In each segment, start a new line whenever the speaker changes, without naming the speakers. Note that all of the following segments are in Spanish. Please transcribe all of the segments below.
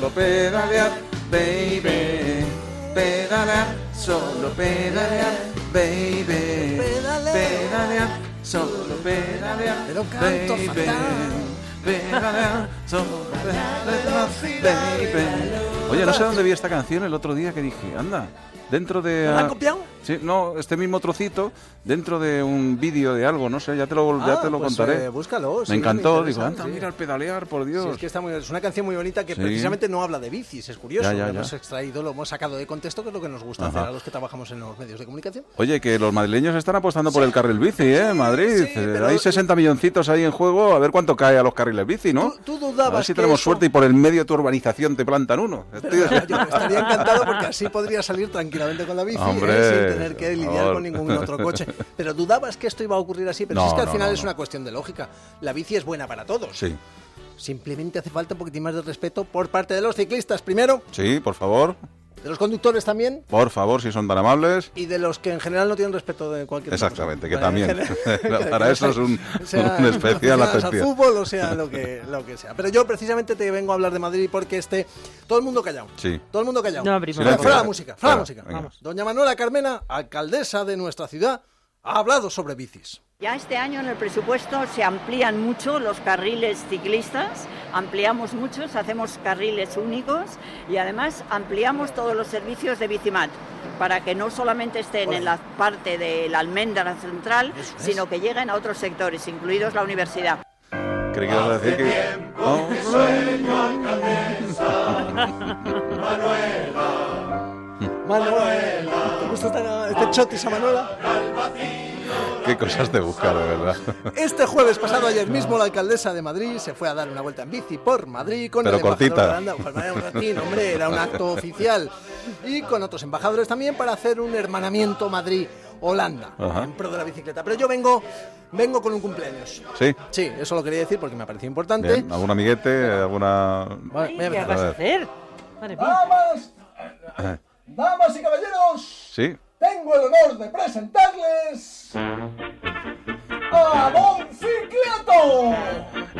solo pedalear, baby. Pedalear, solo pedalear, baby. Pedalear, solo pedalear,
Pero canto
baby. Pedalear, solo pedalear, baby. Oye, no sé dónde vi esta canción el otro día que dije, anda, dentro de...
¿Me la han copiado?
Sí, no, este mismo trocito dentro de un vídeo de algo, no sé, ya te lo, ya
Ah,
te lo
pues,
contaré.
eh, búscalo, sí,
me encantó,
me
digo, anda,
sí.
mira el pedalear, por
Sí,
Dios.
es que está muy, es una canción muy bonita que
Sí.
precisamente no habla de bicis, es curioso.
Ya, ya,
lo
ya.
hemos extraído, lo hemos sacado de contexto, que es lo que nos gusta
Ajá.
hacer a los que trabajamos en los medios de comunicación.
Oye, que los madrileños están apostando por el carril bici, ¿eh? Madrid.
sí,
Eh,
pero-
Hay 60 milloncitos ahí en juego, a ver cuánto cae a los carriles bici, ¿no?
Tú- tú dudabas
a ver si
que
tenemos
eso-
suerte y por el medio de tu urbanización te plantan uno.
Pero yo estaría encantado porque así podría salir tranquilamente con la bici
Hombre,
¿eh? Tener que
por
lidiar con ningún otro coche. Pero dudabas que esto iba a ocurrir así, pero
No,
si es que al
no,
final
no,
es una cuestión de lógica. La bici es buena para todos.
Sí,
Simplemente hace falta un poquitín más de respeto por parte de los ciclistas primero,
sí, por favor,
de los conductores también
por favor, si son tan amables.
y de los que en general no tienen respeto de cualquier cosa.
Exactamente, que
Vale,
también. Para eso es un-
sea
un especial
aficionados al
atención.
fútbol o sea lo que, lo que sea. Pero yo precisamente te vengo a hablar de Madrid porque este... Todo el mundo callado.
Sí.
Todo el mundo callado.
No abrimos
Fuera,
la
fuera la
boca.
música, fuera la música.
venga.
Vamos. Doña Manuela Carmena, alcaldesa de nuestra ciudad, ha hablado sobre bicis.
Ya este año en el presupuesto se amplían mucho los carriles ciclistas, ampliamos muchos, hacemos carriles únicos y además ampliamos todos los servicios de Bicimat para que no solamente estén en la parte de la almendra central,
es.
sino que lleguen a otros sectores, incluidos la universidad.
Creí que ibas a decir que...
Manuela. ¿Te gusta esta- este chotis a Manuela?
qué cosas de buscar, de verdad.
Este jueves pasado, ayer mismo, la alcaldesa de Madrid se fue a dar una vuelta en bici por Madrid con
Pero
el embajador
cortita.
de Holanda. Era un ratín, hombre, era un acto oficial. Y con otros embajadores también para hacer un hermanamiento Madrid-Holanda
Ajá.
en pro de la bicicleta. Pero yo vengo, vengo con un cumpleaños.
Sí,
Sí, eso lo quería decir porque me pareció importante.
bien. ¿Algún amiguete? ¿Alguna...?
¿Qué vas
A
hacer? Madre mía.
¡Damas! ¡Damas y caballeros!
Sí,
Tengo el honor de presentarles a Don Cicleto.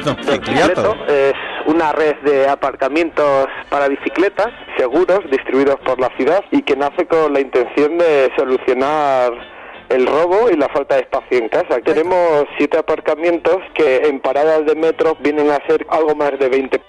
Don
Cicleto
Cicliato.
es una red de aparcamientos para bicicletas seguros distribuidos por la ciudad y que nace con la intención de solucionar el robo y la falta de espacio en casa. Tenemos siete aparcamientos que en paradas de metro vienen a ser algo más de 20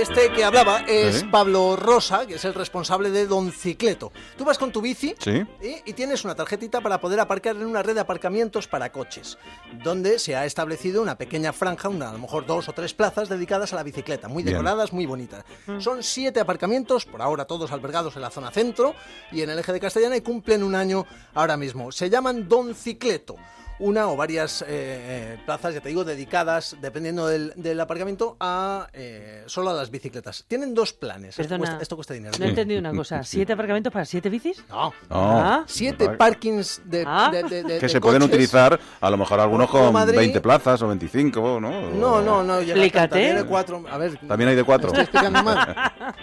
Este que hablaba es
Sí.
Pablo Rosa, que es el responsable de Don Cicleto. Tú vas con tu bici
Sí.
y tienes una tarjetita para poder aparcar en una red de aparcamientos para coches, donde se ha establecido una pequeña franja, una, a lo mejor dos o tres plazas dedicadas a la bicicleta, muy
Bien.
decoradas, muy bonitas. Son siete aparcamientos, por ahora todos albergados en la zona centro y en el eje de Castellana y cumplen un año ahora mismo. Se llaman Don Cicleto. Una o varias eh, eh, plazas, ya te digo, dedicadas, dependiendo del, del aparcamiento, a eh, solo a las bicicletas. Tienen dos planes. Esto
Perdona.
cuesta, esto cuesta dinero.
No he entendido una cosa. ¿Siete aparcamientos para siete bicis?
No.
No.
Ah.
Siete parkings de,
Ah.
de- de- de-
Que
de
se pueden utilizar, a lo mejor algunos con
Madrid.
20 plazas o 25, ¿no?
No, no, no.
Explícate.
tiene cuatro. A ver.
También hay de cuatro.
¿me estoy explicando mal?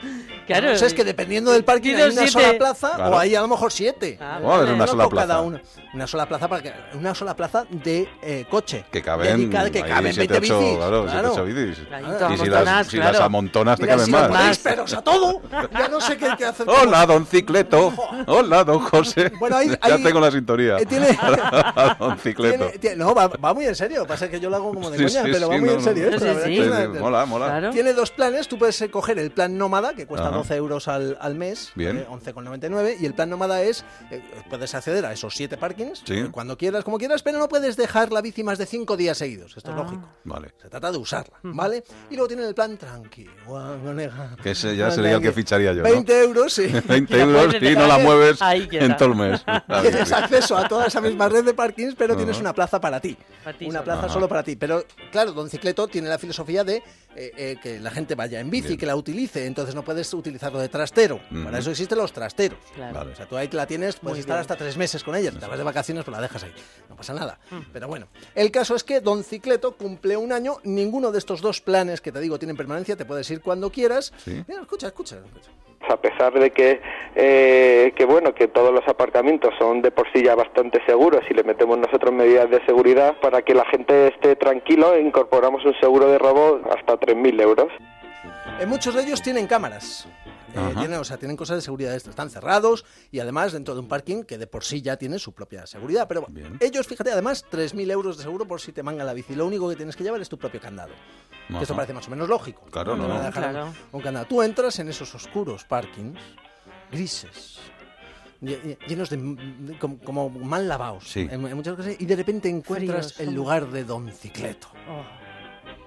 Claro.
No, o sea, es que dependiendo del parking hay una
siete.
sola plaza
Claro.
o hay a lo mejor siete.
Ah, vale.
una
No
sola
con cada
plaza.
uno. Una sola plaza para que una sola plaza de eh, coche.
Que caben,
Dedicada- que caben
siete,
20
ocho,
bicis.
claro,
claro.
ocho bicis.
Ahí
Ah,
todas
Y si las, si las amontonas te
Mira,
caben
si
más.
Más.
peros a todo, ya no sé qué hay que hacer.
Hola, don Cicleto. Hola, don José.
Bueno, ahí-
ya
ahí-
tengo la sintonía.
Eh, tiene-
don Cicleto.
Tiene- tiene- no, va, va muy en serio. Pasa que yo lo hago como de
Sí,
coña,
sí,
pero va
sí,
muy
no,
en
no.
serio. Es una-
sí, mola, mola.
Claro.
Tiene dos planes, tú puedes eh, coger el plan nómada, que cuesta
Ajá.
12 euros al, al mes,
Bien.
eh, 11,99, y el plan nómada es, eh, puedes acceder a esos siete parkings,
Sí.
eh, cuando quieras, como quieras, pero no puedes dejar la bici más de cinco días seguidos, esto es
Ah.
lógico.
Vale.
Se trata de usarla, ¿vale? Y luego tienen el plan tranqui.
Que ese ya sería el que ficharía yo, ¿no?
20 euros, sí.
20
La
euros y no la mueves en todo el mes.
Tienes acceso a toda esa misma red de parkings, pero tienes una plaza para ti.
Para ti
una
solo.
plaza
Ajá.
solo para ti. Pero claro, Don Cicleto tiene la filosofía de eh, eh, que la gente vaya en bici,
Bien.
que la utilice. Entonces no puedes utilizarlo de trastero. Para eso existen los trasteros.
Claro.
Vale.
O sea, tú ahí te la tienes, puedes
Muy
estar
bien.
hasta tres meses con ella. Te vas de vacaciones, pues la dejas ahí. No pasa nada.
Mm.
Pero bueno, el caso es que Don Cicleto cumple un año. Ninguno de estos dos planes que te digo tienen permanencia. Te puedes ir cuando quieras.
Sí.
Mira, escucha, escucha. escucha.
a pesar de que, eh, que bueno que todos los aparcamientos son de por sí ya bastante seguros y le metemos nosotros medidas de seguridad para que la gente esté tranquilo incorporamos un seguro de robo hasta 3.000 euros
En muchos de ellos tienen cámaras. Eh, tienen, o sea, tienen cosas de seguridad. Están cerrados y además dentro de un parking que de por sí ya tiene su propia seguridad. Pero
Bien.
ellos, fíjate, además 3.000 euros de seguro por si te manga la bici. Lo único que tienes que llevar es tu propio candado. Que esto parece más o menos lógico.
Claro, no, no.
dejar
Claro.
Un candado. Tú entras en esos oscuros parkings, grises, lle- lle- llenos de, de- como, como mal lavados
Sí.
en, en muchas cosas, y de repente encuentras
Fríos,
el lugar de Don Cicleto.
Oh.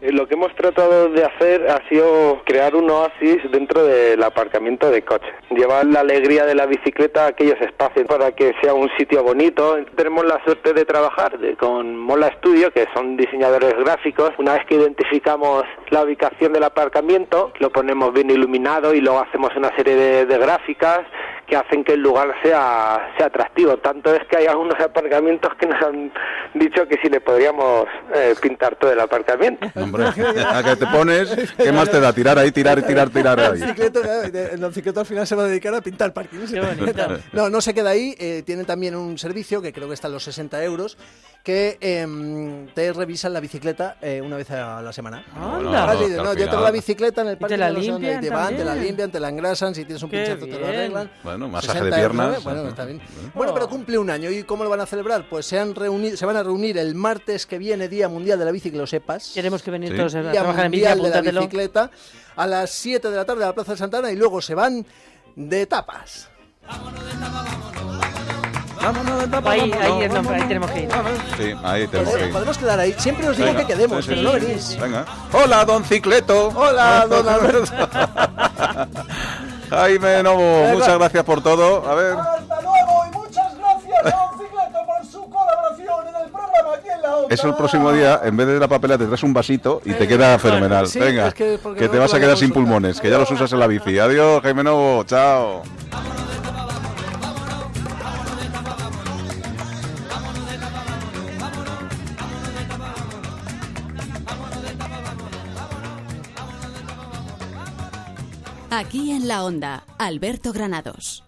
Eh, Lo que hemos tratado de hacer ha sido crear un oasis dentro del aparcamiento de coches. Llevar la alegría de la bicicleta a aquellos espacios para que sea un sitio bonito. Tenemos la suerte de trabajar con Mola Studio, que son diseñadores gráficos. Una vez que identificamos la ubicación del aparcamiento, lo ponemos bien iluminado y luego hacemos una serie de, de gráficas que hacen que el lugar sea, sea atractivo. Tanto es que hay algunos aparcamientos que nos han dicho que si le podríamos eh, pintar todo el aparcamiento.
Hombre, a que te pones, ¿qué más te da? Tirar ahí, tirar, tirar, tirar ahí.
Eh, Don Cicleto al final se va a dedicar a pintar parkings. No, no se queda ahí. eh, tienen también un servicio que creo que está en los 60 euros que em, te revisan la bicicleta eh, una vez a la semana.
Anda.
Ah, no, yo tengo la bicicleta en el
te
parque,
la
no sé dónde, y te
limpian
van, te la limpian, te la engrasan, si tienes un
Qué
pinchazo te lo arreglan.
Bueno, masaje
60
de piernas.
¿eh? Bueno, está bien. Bueno, pero cumple un año. ¿Y cómo lo van a celebrar? Pues se, han reunido, se van a reunir el martes que viene, Día Mundial de la Bici, que lo sepas.
Queremos que venir
Sí.
todos a
Día
trabajar en bici,
Mundial de la bicicleta a las 7 de la tarde a la Plaza de Santana y luego se van de tapas.
Vámonos de tapa,
Ahí,
vámonos,
ahí es donde-
vámonos.
ahí tenemos que ir.
Sí, ahí tenemos que ir.
podemos quedar ahí. Siempre os digo
Venga,
que quedemos,
sí,
pero
sí,
no
sí.
venís.
Venga. Hola, don Cicleto.
Hola, don Alberto.
Jaime Novo, muchas gracias por todo. A ver.
Hasta luego y muchas gracias, don Cicleto, por su colaboración en el programa aquí en la onda.
Eso el próximo día, en vez de la papelera, te traes un vasito y te queda fenomenal.
sí,
Venga,
es que porque
que
no
te vas a quedar sin pulmones, que ya los usas en la bici. Adiós, Jaime Novo. Chao.
Aquí en la onda, Alberto Granados.